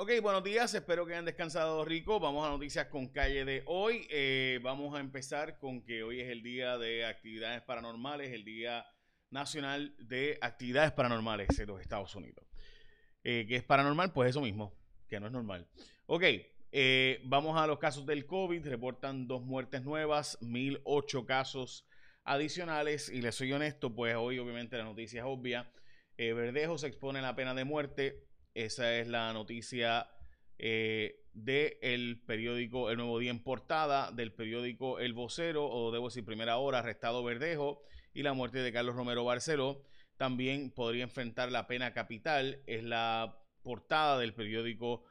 Ok, buenos días, espero que hayan descansado rico. Vamos a noticias con calle de hoy. Eh, vamos a empezar con que hoy es el día de actividades paranormales, el Día Nacional de Actividades Paranormales de los Estados Unidos. Eh, ¿Qué es paranormal? Pues eso mismo, que no es normal. Ok, eh, vamos a los casos del COVID. Reportan dos muertes nuevas, 1008 casos adicionales. Y les soy honesto, pues hoy obviamente la noticia es obvia. Verdejo se expone a la pena de muerte esa es la noticia eh, del periódico El Nuevo Día en portada, del periódico El Vocero, o debo decir Primera Hora, arrestado Verdejo, y la muerte de Carlos Romero Barceló. También podría enfrentar la pena capital, es la portada del periódico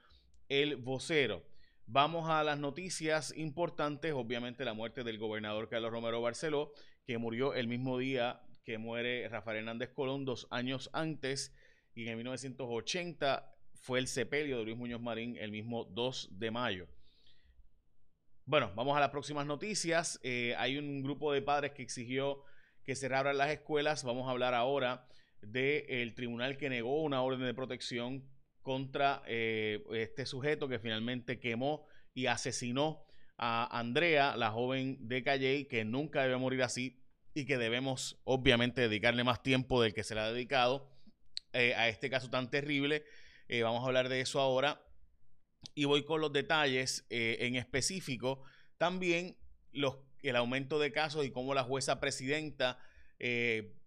El Vocero. Vamos a las noticias importantes, obviamente la muerte del gobernador Carlos Romero Barceló, que murió el mismo día que muere Rafael Hernández Colón, dos años antes y en 1980 fue el sepelio de Luis Muñoz Marín el mismo 2 de mayo. Bueno, vamos a las próximas noticias. Eh, hay un grupo de padres que exigió que cerraran las escuelas. Vamos a hablar ahora del tribunal que negó una orden de protección contra eh, este sujeto que finalmente quemó y asesinó a Andrea, la joven de Calle, que nunca debe morir así y que debemos obviamente dedicarle más tiempo del que se le ha dedicado. Eh, a este caso tan terrible. Eh, vamos a hablar de eso ahora. Y voy con los detalles eh, en específico. También los, el aumento de casos y cómo la jueza presidenta,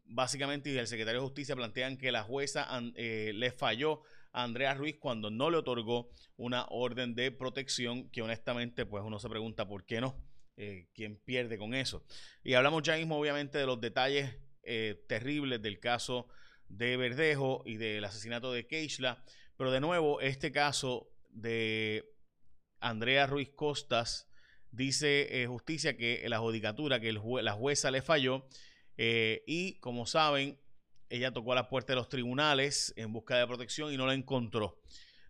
básicamente, y el secretario de Justicia plantean que la jueza le falló a Andrea Ruiz cuando no le otorgó una orden de protección que honestamente, pues uno se pregunta por qué no. ¿Quién pierde con eso? Y hablamos ya mismo, obviamente, de los detalles terribles del caso de Verdejo y del asesinato de Keishla. Pero de nuevo, este caso de Andrea Ruiz Costas dice eh, justicia que la judicatura, que la jueza le falló. Eh, y como saben, ella tocó a la puerta de los tribunales en busca de protección y no la encontró.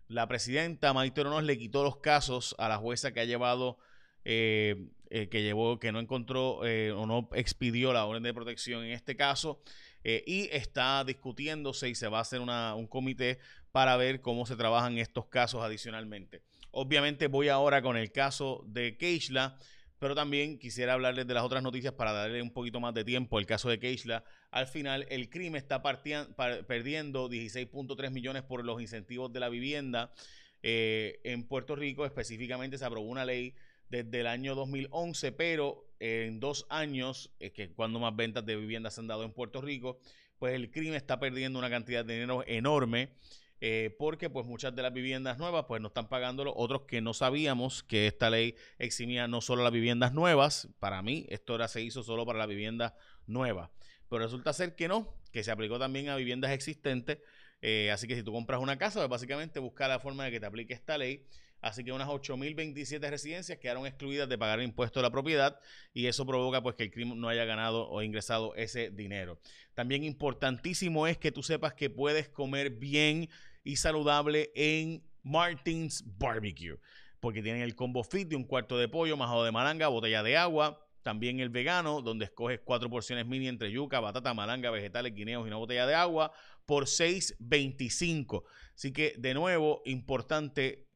La presidenta Maite Oronos le quitó los casos a la jueza que ha llevado, eh, que llevó, que no encontró o no expidió la orden de protección en este caso. Eh, y está discutiéndose y se va a hacer un comité para ver cómo se trabajan estos casos adicionalmente. Obviamente voy ahora con el caso de Keishla, pero también quisiera hablarles de las otras noticias para darle un poquito más de tiempo. El caso de Keishla, al final el crimen está perdiendo 16.3 millones por los incentivos de la vivienda. Eh, en Puerto Rico específicamente se aprobó una ley desde el año 2011, pero en dos años, es que cuando más ventas de viviendas se han dado en Puerto Rico, pues el crimen está perdiendo una cantidad de dinero enorme. Eh, porque pues muchas de las viviendas nuevas pues no están pagándolo, otros que no sabíamos que esta ley eximía no solo las viviendas nuevas, para mí esto ahora se hizo solo para las viviendas nuevas, pero resulta ser que no, que se aplicó también a viviendas existentes, eh, así que si tú compras una casa, pues básicamente busca la forma de que te aplique esta ley Así que unas 8.027 residencias quedaron excluidas de pagar el impuesto de la propiedad y eso provoca pues que el crimen no haya ganado o ingresado ese dinero. También importantísimo es que tú sepas que puedes comer bien y saludable en Martins Barbecue, porque tienen el combo fit de un cuarto de pollo, majado de malanga, botella de agua, también el vegano, donde escoges cuatro porciones mini entre yuca, batata, malanga, vegetales, guineos y una botella de agua por 6.25. Así que, de nuevo, importante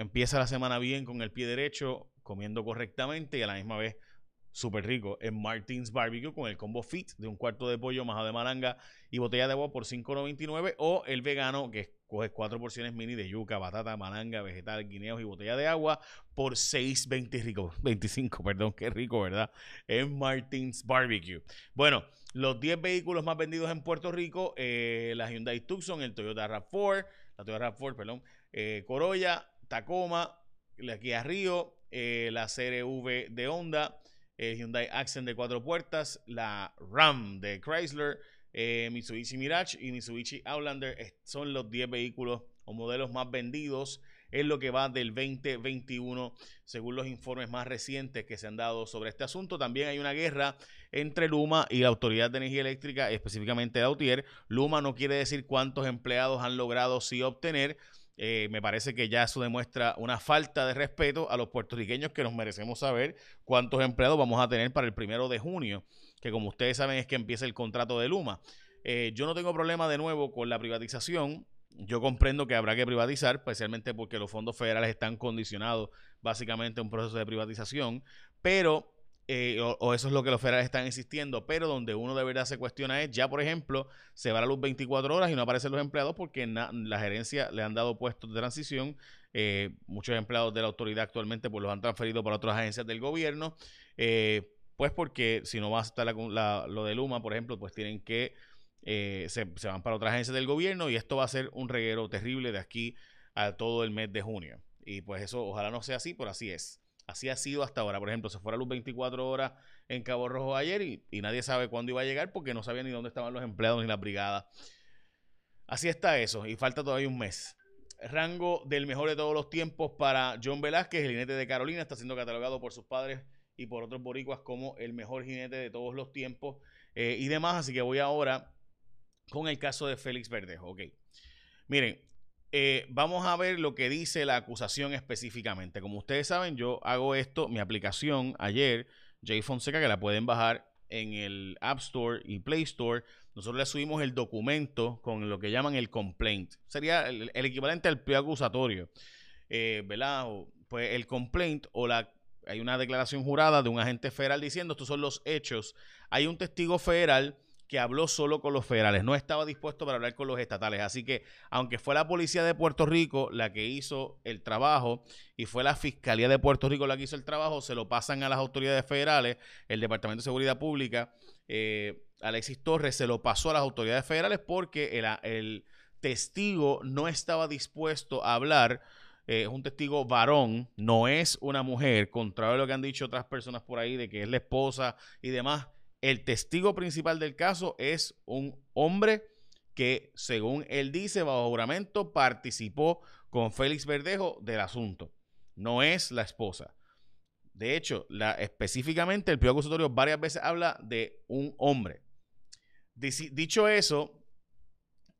empieza la semana bien con el pie derecho, comiendo correctamente y a la misma vez súper rico en Martins Barbecue con el combo fit de un cuarto de pollo, majado de malanga y botella de agua por $5.99 o el vegano que coge cuatro porciones mini de yuca, batata, malanga, vegetal, guineos y botella de agua por $6.25, rico, 25, perdón, qué rico, ¿verdad? En Martins Barbecue. Bueno, los 10 vehículos más vendidos en Puerto Rico, eh, la Hyundai Tucson, el Toyota RAV4, la Toyota RAV4, perdón, eh, Corolla, Tacoma, la Kia Río, eh, la CRV de Honda, el Hyundai Accent de cuatro puertas, la Ram de Chrysler, eh, Mitsubishi Mirage y Mitsubishi Outlander son los 10 vehículos o modelos más vendidos en lo que va del 2021, según los informes más recientes que se han dado sobre este asunto. También hay una guerra entre Luma y la Autoridad de Energía Eléctrica, específicamente de Autier. Luma no quiere decir cuántos empleados han logrado sí obtener. Eh, me parece que ya eso demuestra una falta de respeto a los puertorriqueños que nos merecemos saber cuántos empleados vamos a tener para el primero de junio, que como ustedes saben es que empieza el contrato de Luma. Eh, yo no tengo problema de nuevo con la privatización. yo comprendo que habrá que privatizar, especialmente porque los fondos federales están condicionados básicamente a un proceso de privatización, pero, eh, o, eso es lo que los federales están insistiendo, pero donde uno de verdad se cuestiona es, ya por ejemplo, se va a la luz 24 horas y no aparecen los empleados porque la gerencia le han dado puestos de transición, eh, muchos empleados de la autoridad actualmente pues los han transferido para otras agencias del gobierno, eh, pues porque si no va a estar lo de Luma, por ejemplo, pues tienen que eh, se, van para otras agencias del gobierno y esto va a ser un reguero terrible de aquí a todo el mes de junio. Y pues eso ojalá no sea así, pero así es. Así ha sido hasta ahora. Por ejemplo, se fue a luz 24 horas en Cabo Rojo ayer y, nadie sabe cuándo iba a llegar porque no sabía ni dónde estaban los empleados ni la brigada. Así está eso y falta todavía un mes. Rango del mejor de todos los tiempos para John Velázquez, el jinete de Carolina, está siendo catalogado por sus padres y por otros boricuas como el mejor jinete de todos los tiempos eh, y demás. Así que voy ahora con el caso de Félix Verdejo. Ok. Miren, eh, vamos a ver lo que dice la acusación específicamente. Como ustedes saben, yo hago esto, mi aplicación ayer, J Fonseca, que la pueden bajar en el App Store y Play Store. Nosotros le subimos el documento con lo que llaman el complaint. Sería el, equivalente al pliego acusatorio. Eh, ¿Verdad? pues el complaint o la hay una declaración jurada de un agente federal diciendo estos son los hechos. Hay un testigo federal que habló solo con los federales, no estaba dispuesto para hablar con los estatales. Así que, aunque fue la policía de Puerto Rico la que hizo el trabajo y fue la Fiscalía de Puerto Rico la que hizo el trabajo, se lo pasan a las autoridades federales, el Departamento de Seguridad Pública, eh, Alexis Torres se lo pasó a las autoridades federales porque el, testigo no estaba dispuesto a hablar. Eh, es un testigo varón, no es una mujer, contrario a lo que han dicho otras personas por ahí de que es la esposa y demás el testigo principal del caso es un hombre que, según él dice, bajo juramento, participó con Félix Verdejo del asunto. No es la esposa. De hecho, la, específicamente el pliego acusatorio varias veces habla de un hombre. Dicho eso,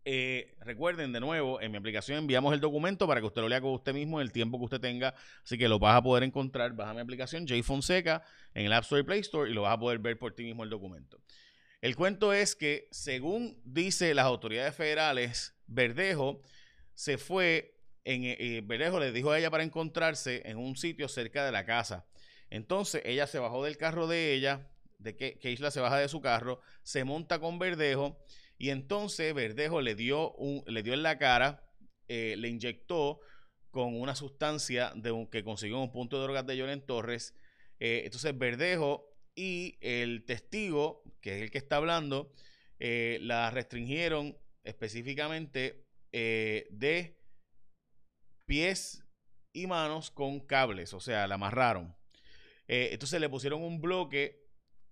eh, recuerden de nuevo, en mi aplicación enviamos el documento para que usted lo lea con usted mismo en el tiempo que usted tenga. Así que lo vas a poder encontrar. Baja mi aplicación J Fonseca en el App Store y Play Store y lo vas a poder ver por ti mismo el documento. El cuento es que, según dice las autoridades federales, Verdejo se fue, en, eh, eh, Verdejo le dijo a ella para encontrarse en un sitio cerca de la casa. Entonces ella se bajó del carro de ella, de que, que Isla se baja de su carro, se monta con Verdejo y entonces Verdejo le dio, un, le dio en la cara, eh, le inyectó con una sustancia de un, que consiguió un punto de drogas de Lloren Torres. Eh, entonces Verdejo y el testigo, que es el que está hablando, eh, la restringieron específicamente de pies y manos con cables, o sea, la amarraron. entonces le pusieron un bloque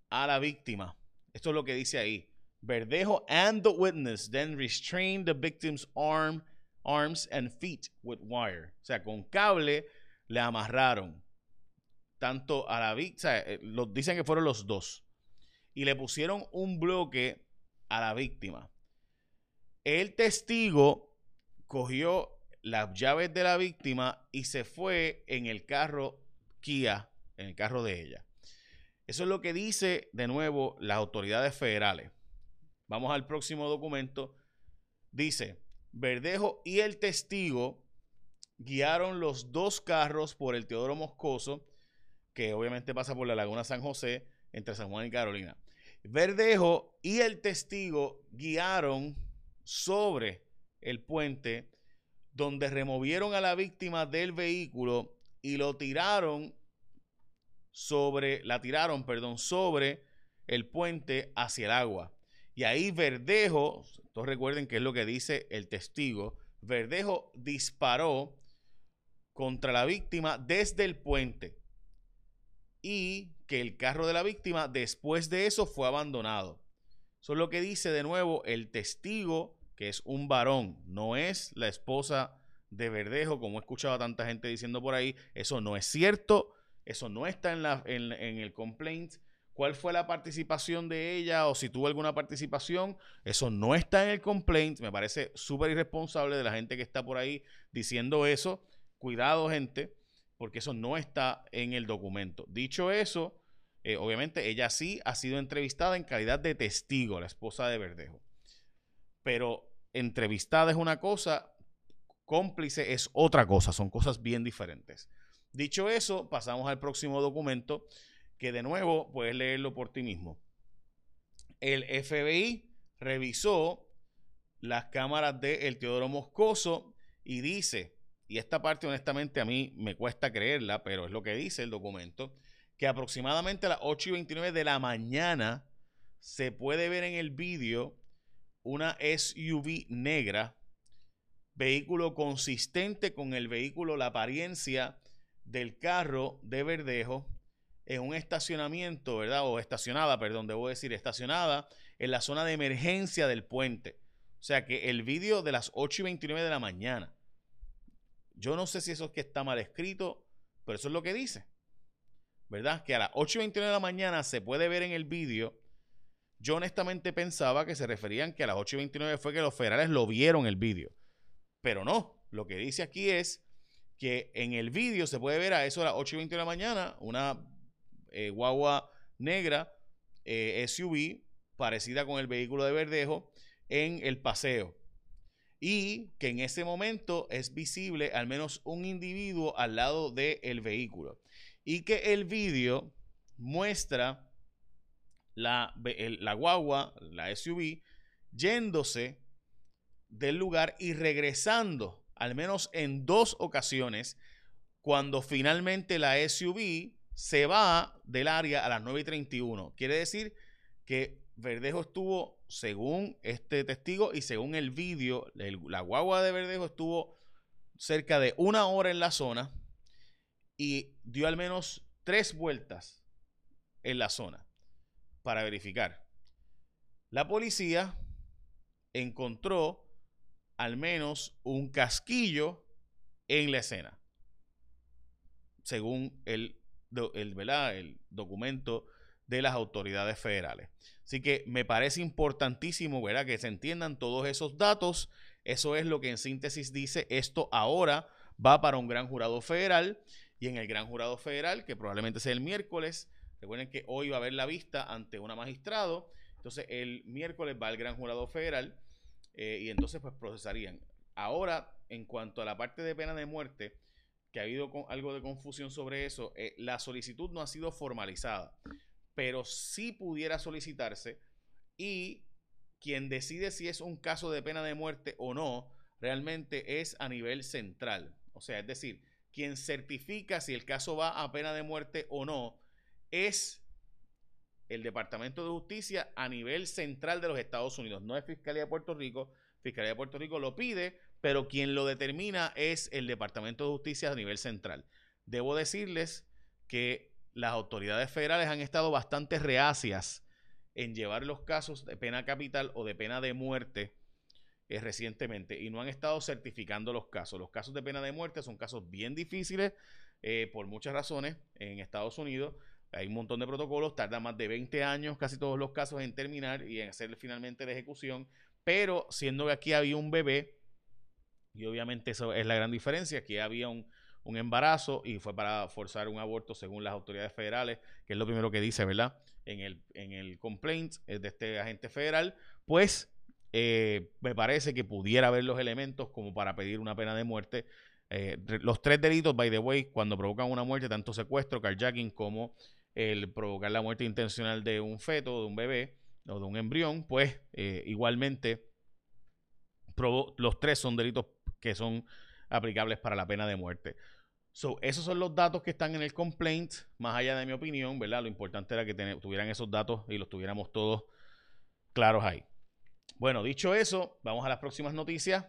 a la víctima. Esto es lo que dice ahí. Verdejo and the witness then restrained the victim's arm, arms and feet with wire. O sea, con cable le amarraron tanto a la víctima, eh, dicen que fueron los dos, y le pusieron un bloque a la víctima. El testigo cogió las llaves de la víctima y se fue en el carro Kia, en el carro de ella. Eso es lo que dice de nuevo las autoridades federales. Vamos al próximo documento. Dice, Verdejo y el testigo guiaron los dos carros por el Teodoro Moscoso, que obviamente pasa por la Laguna San José, entre San Juan y Carolina. Verdejo y el testigo guiaron sobre el puente donde removieron a la víctima del vehículo y lo tiraron sobre, la tiraron, perdón, sobre el puente hacia el agua. Y ahí Verdejo, todos recuerden que es lo que dice el testigo, Verdejo disparó contra la víctima desde el puente y que el carro de la víctima después de eso fue abandonado. Eso es lo que dice de nuevo el testigo, que es un varón, no es la esposa de Verdejo, como he escuchado a tanta gente diciendo por ahí. Eso no es cierto, eso no está en, el complaint cuál fue la participación de ella o si tuvo alguna participación. Eso no está en el complaint. Me parece súper irresponsable de la gente que está por ahí diciendo eso. Cuidado, gente, porque eso no está en el documento. Dicho eso, eh, obviamente ella sí ha sido entrevistada en calidad de testigo, la esposa de Verdejo. Pero entrevistada es una cosa, cómplice es otra cosa, son cosas bien diferentes. Dicho eso, pasamos al próximo documento, que de nuevo puedes leerlo por ti mismo. El FBI revisó las cámaras de el Teodoro Moscoso y dice, y esta parte honestamente a mí me cuesta creerla, pero es lo que dice el documento, que aproximadamente a las 8 y 29 de la mañana se puede ver en el vídeo una SUV negra, vehículo consistente con el vehículo, la apariencia del carro de Verdejo en un estacionamiento, ¿verdad? O estacionada, perdón, debo decir, estacionada en la zona de emergencia del puente. O sea que el vídeo de las 8 y 29 de la mañana, yo no sé si eso es que está mal escrito, pero eso es lo que dice. ¿Verdad? Que a las 8 y 29 de la mañana se puede ver en el vídeo. Yo honestamente pensaba que se referían que a las 8 y 29 fue que los federales lo vieron el vídeo. Pero no, lo que dice aquí es que en el vídeo se puede ver a eso a las 8 y 20 de la mañana una eh, guagua negra eh, SUV parecida con el vehículo de Verdejo en el paseo. Y que en ese momento es visible al menos un individuo al lado del vehículo. Y que el vídeo muestra la, la guagua, la SUV, yéndose del lugar y regresando al menos en dos ocasiones cuando finalmente la SUV se va del área a las 9 y 31. Quiere decir que Verdejo estuvo, según este testigo y según el vídeo, la guagua de Verdejo estuvo cerca de una hora en la zona y dio al menos tres vueltas en la zona para verificar. La policía encontró al menos un casquillo en la escena, según el, el, el documento de las autoridades federales. Así que me parece importantísimo ¿verdad? que se entiendan todos esos datos. Eso es lo que en síntesis dice esto ahora va para un gran jurado federal y en el gran jurado federal, que probablemente sea el miércoles, recuerden que hoy va a haber la vista ante una magistrado, entonces el miércoles va al gran jurado federal eh, y entonces pues procesarían. Ahora, en cuanto a la parte de pena de muerte, que ha habido algo de confusión sobre eso, eh, la solicitud no ha sido formalizada, pero sí pudiera solicitarse y quien decide si es un caso de pena de muerte o no, realmente es a nivel central. O sea, es decir, quien certifica si el caso va a pena de muerte o no es el Departamento de Justicia a nivel central de los Estados Unidos. No es Fiscalía de Puerto Rico. Fiscalía de Puerto Rico lo pide, pero quien lo determina es el Departamento de Justicia a nivel central. Debo decirles que las autoridades federales han estado bastante reacias en llevar los casos de pena capital o de pena de muerte eh, recientemente y no han estado certificando los casos. Los casos de pena de muerte son casos bien difíciles eh, por muchas razones en Estados Unidos hay un montón de protocolos, tarda más de 20 años casi todos los casos en terminar y en hacer finalmente la ejecución, pero siendo que aquí había un bebé, y obviamente eso es la gran diferencia, aquí había un, embarazo y fue para forzar un aborto según las autoridades federales, que es lo primero que dice, ¿verdad? En el, en el complaint de este agente federal, pues eh, me parece que pudiera haber los elementos como para pedir una pena de muerte. Eh, los tres delitos, by the way, cuando provocan una muerte, tanto secuestro, carjacking como el provocar la muerte intencional de un feto, de un bebé o de un embrión, pues eh, igualmente los tres son delitos que son aplicables para la pena de muerte. So, esos son los datos que están en el complaint, más allá de mi opinión, ¿verdad? Lo importante era que tuvieran esos datos y los tuviéramos todos claros ahí. Bueno, dicho eso, vamos a las próximas noticias.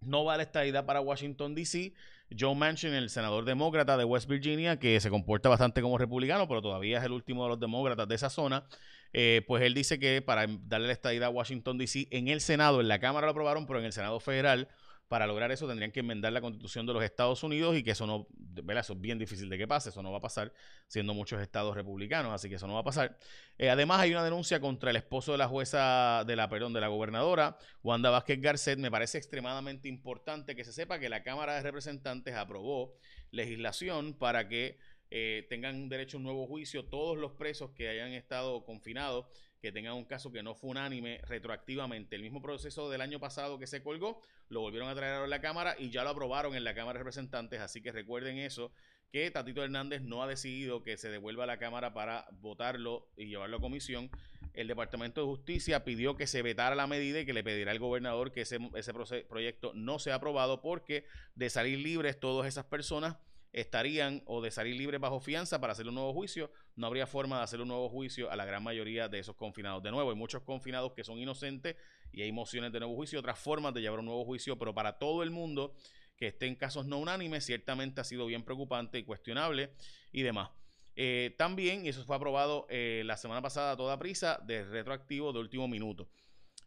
No vale esta idea para Washington, D.C. Joe Manchin, el senador demócrata de West Virginia, que se comporta bastante como republicano, pero todavía es el último de los demócratas de esa zona, eh, pues él dice que para darle la estadía a Washington, D.C., en el Senado, en la Cámara lo aprobaron, pero en el Senado federal para lograr eso tendrían que enmendar la constitución de los Estados Unidos y que eso no, ¿verdad? Eso es bien difícil de que pase, eso no va a pasar siendo muchos estados republicanos, así que eso no va a pasar. Eh, además hay una denuncia contra el esposo de la jueza, de la, perdón, de la gobernadora, Wanda Vázquez Garcet. Me parece extremadamente importante que se sepa que la Cámara de Representantes aprobó legislación para que eh, tengan derecho a un nuevo juicio todos los presos que hayan estado confinados que tengan un caso que no fue unánime retroactivamente. El mismo proceso del año pasado que se colgó, lo volvieron a traer a la Cámara y ya lo aprobaron en la Cámara de Representantes, así que recuerden eso, que Tatito Hernández no ha decidido que se devuelva a la Cámara para votarlo y llevarlo a comisión. El Departamento de Justicia pidió que se vetara la medida y que le pedirá al gobernador que ese, ese proyecto no sea aprobado porque de salir libres todas esas personas estarían o de salir libres bajo fianza para hacer un nuevo juicio, no habría forma de hacer un nuevo juicio a la gran mayoría de esos confinados. De nuevo, hay muchos confinados que son inocentes y hay mociones de nuevo juicio, otras formas de llevar un nuevo juicio, pero para todo el mundo que esté en casos no unánimes, ciertamente ha sido bien preocupante y cuestionable y demás. Eh, también, y eso fue aprobado eh, la semana pasada a toda prisa, de retroactivo de último minuto.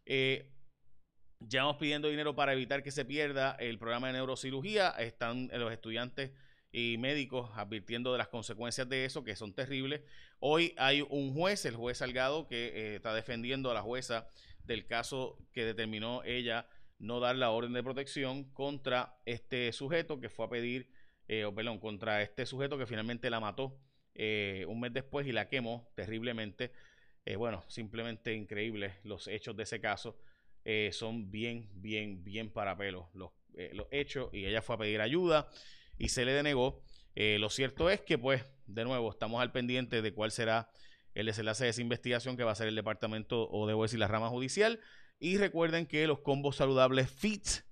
Eh, vamos pidiendo dinero para evitar que se pierda el programa de neurocirugía. Están los estudiantes y médicos advirtiendo de las consecuencias de eso, que son terribles. Hoy hay un juez, el juez Salgado, que eh, está defendiendo a la jueza del caso que determinó ella no dar la orden de protección contra este sujeto que fue a pedir, eh, o perdón, contra este sujeto que finalmente la mató eh, un mes después y la quemó terriblemente. bueno, simplemente increíbles los hechos de ese caso. son bien, bien, bien para pelos los, los hechos y ella fue a pedir ayuda y se le denegó. Eh, lo cierto es que, pues, de nuevo, estamos al pendiente de cuál será el desenlace de esa investigación que va a ser el departamento, o debo decir, la rama judicial. Y recuerden que los combos saludables FIT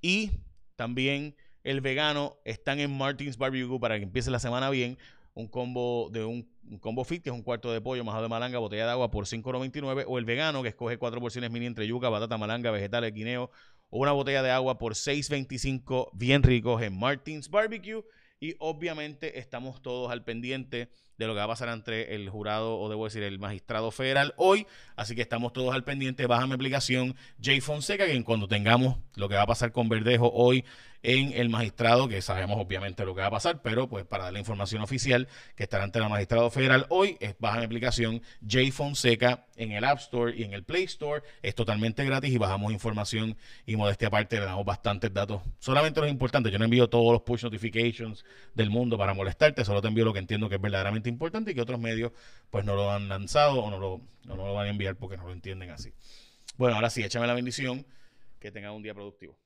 y también el vegano están en Martins Barbecue para que empiece la semana bien. Un combo de un, combo fit, que es un cuarto de pollo, majado de malanga, botella de agua por $5.99. O el vegano, que escoge cuatro porciones mini entre yuca, batata, malanga, vegetales, guineo, una botella de agua por 6.25 bien ricos en Martins Barbecue. Y obviamente estamos todos al pendiente de lo que va a pasar entre el jurado, o debo decir, el magistrado federal hoy. Así que estamos todos al pendiente. Baja mi aplicación J Fonseca, que cuando tengamos lo que va a pasar con Verdejo hoy en el magistrado, que sabemos obviamente lo que va a pasar, pero pues para dar la información oficial que estará ante el magistrado federal hoy, baja mi aplicación J Fonseca en el App Store y en el Play Store. Es totalmente gratis y bajamos información y modestia aparte le damos bastantes datos. Solamente los importantes. Yo no envío todos los push notifications del mundo para molestarte, solo te envío lo que entiendo que es verdaderamente importante y que otros medios pues no lo han lanzado o no lo, no lo van a enviar porque no lo entienden así. Bueno, ahora sí, échame la bendición. Que tengan un día productivo.